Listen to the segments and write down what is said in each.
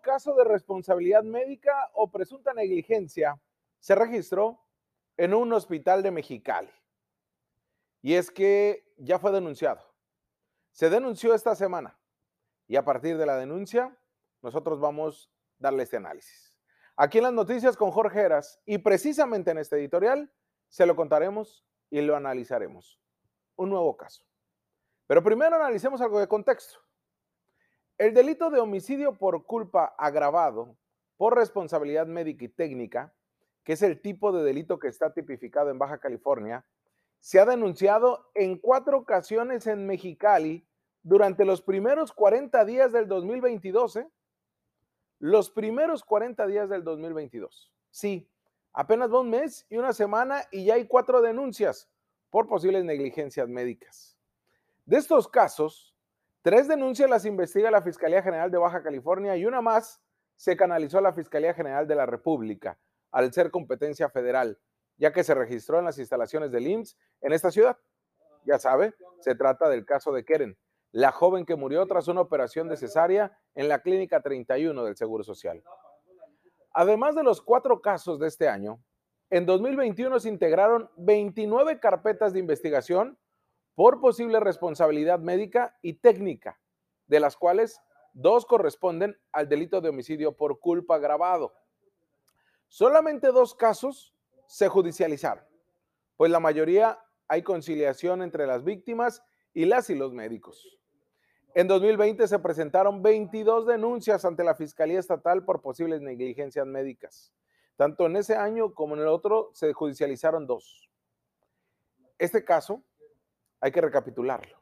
caso de responsabilidad médica o presunta negligencia se registró en un hospital de Mexicali. Y es que ya fue denunciado. Se denunció esta semana y a partir de la denuncia nosotros vamos a darle este análisis. Aquí en las noticias con Jorge Heras y precisamente en este editorial se lo contaremos y lo analizaremos. Un nuevo caso. Pero primero analicemos algo de contexto. El delito de homicidio por culpa agravado por responsabilidad médica y técnica, que es el tipo de delito que está tipificado en Baja California, se ha denunciado en cuatro ocasiones en Mexicali durante los primeros 40 días del 2022. ¿eh? Los primeros 40 días del 2022. Sí, apenas va un mes y una semana y ya hay cuatro denuncias por posibles negligencias médicas. De estos casos, Tres denuncias las investiga la Fiscalía General de Baja California y una más se canalizó a la Fiscalía General de la República, al ser competencia federal, ya que se registró en las instalaciones del IMSS en esta ciudad. Ya sabe, se trata del caso de Keren, la joven que murió tras una operación de cesárea en la Clínica 31 del Seguro Social. Además de los cuatro casos de este año, en 2021 se integraron 29 carpetas de investigación por posible responsabilidad médica y técnica, de las cuales dos corresponden al delito de homicidio por culpa agravado. Solamente dos casos se judicializaron, pues la mayoría hay conciliación entre las víctimas y las y los médicos. En 2020 se presentaron 22 denuncias ante la Fiscalía Estatal por posibles negligencias médicas. Tanto en ese año como en el otro se judicializaron dos. Este caso hay que recapitularlo.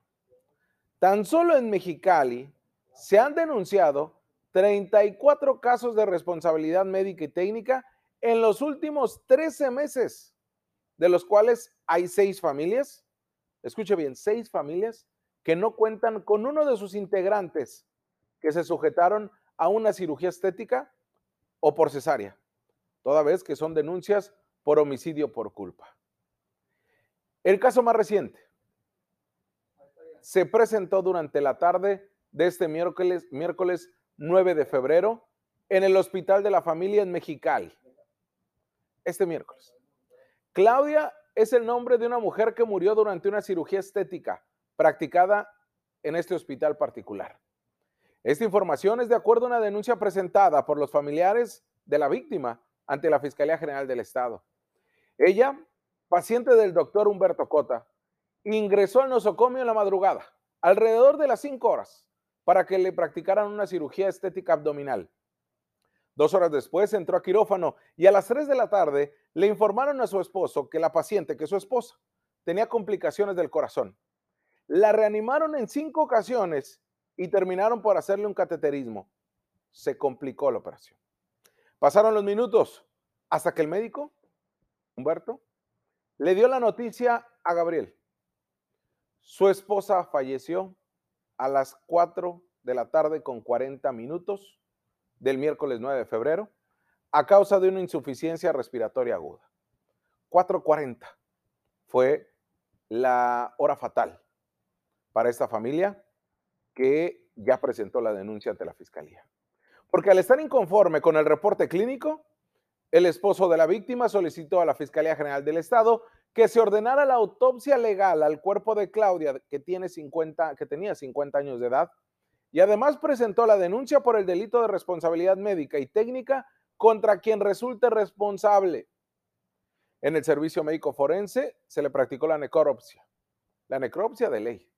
Tan solo en Mexicali se han denunciado 34 casos de responsabilidad médica y técnica en los últimos 13 meses, de los cuales hay seis familias, escuche bien, seis familias que no cuentan con uno de sus integrantes que se sujetaron a una cirugía estética o por cesárea, toda vez que son denuncias por homicidio por culpa. El caso más reciente, se presentó durante la tarde de este miércoles, miércoles 9 de febrero en el Hospital de la Familia en Mexicali. Este miércoles. Claudia es el nombre de una mujer que murió durante una cirugía estética practicada en este hospital particular. Esta información es de acuerdo a una denuncia presentada por los familiares de la víctima ante la Fiscalía General del Estado. Ella, paciente del doctor Humberto Cota, ingresó al nosocomio en la madrugada, alrededor de las 5 horas, para que le practicaran una cirugía estética abdominal. Dos horas después entró a quirófano y a las 3 de la tarde le informaron a su esposo que la paciente, que su esposa, tenía complicaciones del corazón. La reanimaron en cinco ocasiones y terminaron por hacerle un cateterismo. Se complicó la operación. Pasaron los minutos hasta que el médico, Humberto, le dio la noticia a Gabriel. Su esposa falleció a las 4 de la tarde con 40 minutos del miércoles 9 de febrero a causa de una insuficiencia respiratoria aguda. 4.40 fue la hora fatal para esta familia que ya presentó la denuncia ante la fiscalía. Porque al estar inconforme con el reporte clínico, el esposo de la víctima solicitó a la Fiscalía General del Estado que se ordenara la autopsia legal al cuerpo de Claudia, que, tiene 50, que tenía 50 años de edad, y además presentó la denuncia por el delito de responsabilidad médica y técnica contra quien resulte responsable. En el servicio médico forense se le practicó la necropsia, la necropsia de ley.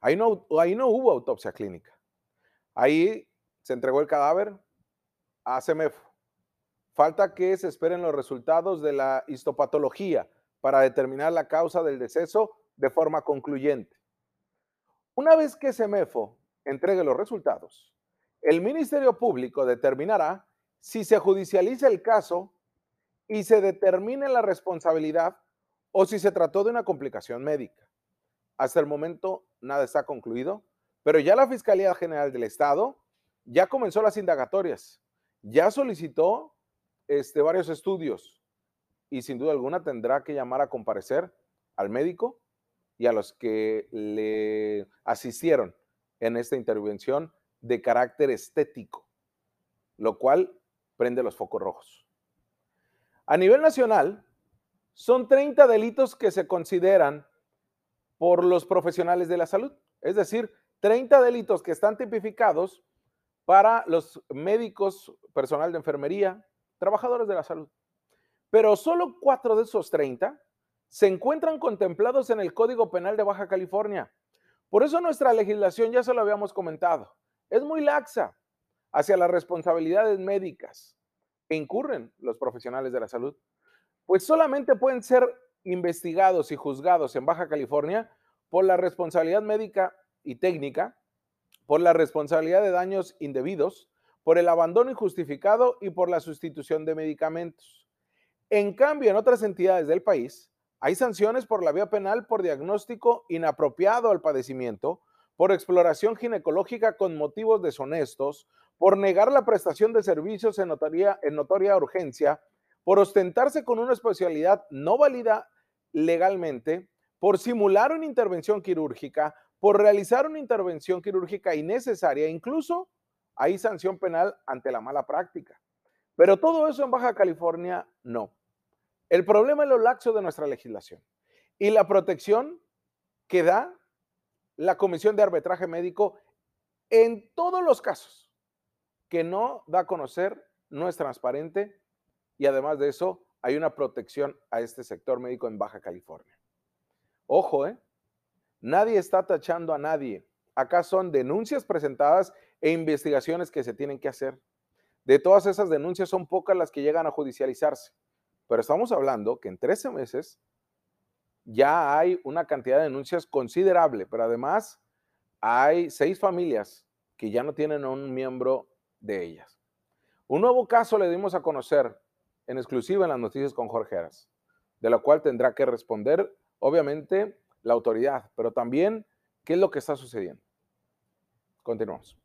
Ahí no, ahí no hubo autopsia clínica. Ahí se entregó el cadáver a CEMEFO Falta que se esperen los resultados de la histopatología para determinar la causa del deceso de forma concluyente. Una vez que SEMEFO entregue los resultados, el Ministerio Público determinará si se judicializa el caso y se determine la responsabilidad o si se trató de una complicación médica. Hasta el momento nada está concluido, pero ya la Fiscalía General del Estado ya comenzó las indagatorias, ya solicitó este, varios estudios y sin duda alguna tendrá que llamar a comparecer al médico y a los que le asistieron en esta intervención de carácter estético, lo cual prende los focos rojos. A nivel nacional, son 30 delitos que se consideran por los profesionales de la salud, es decir, 30 delitos que están tipificados para los médicos, personal de enfermería, trabajadores de la salud. Pero solo cuatro de esos 30 se encuentran contemplados en el Código Penal de Baja California. Por eso nuestra legislación, ya se lo habíamos comentado, es muy laxa hacia las responsabilidades médicas que incurren los profesionales de la salud. Pues solamente pueden ser investigados y juzgados en Baja California por la responsabilidad médica y técnica, por la responsabilidad de daños indebidos, por el abandono injustificado y por la sustitución de medicamentos. En cambio, en otras entidades del país, hay sanciones por la vía penal por diagnóstico inapropiado al padecimiento, por exploración ginecológica con motivos deshonestos, por negar la prestación de servicios en, en notoria urgencia, por ostentarse con una especialidad no válida legalmente, por simular una intervención quirúrgica, por realizar una intervención quirúrgica innecesaria, incluso hay sanción penal ante la mala práctica. Pero todo eso en Baja California no. El problema es lo laxo de nuestra legislación y la protección que da la Comisión de Arbitraje Médico en todos los casos que no da a conocer, no es transparente y además de eso hay una protección a este sector médico en Baja California. Ojo, ¿eh? Nadie está tachando a nadie. Acá son denuncias presentadas e investigaciones que se tienen que hacer. De todas esas denuncias son pocas las que llegan a judicializarse. Pero estamos hablando que en 13 meses ya hay una cantidad de denuncias considerable, pero además hay seis familias que ya no tienen a un miembro de ellas. Un nuevo caso le dimos a conocer en exclusiva en las noticias con Jorge Heras, de lo cual tendrá que responder, obviamente, la autoridad, pero también qué es lo que está sucediendo. Continuamos.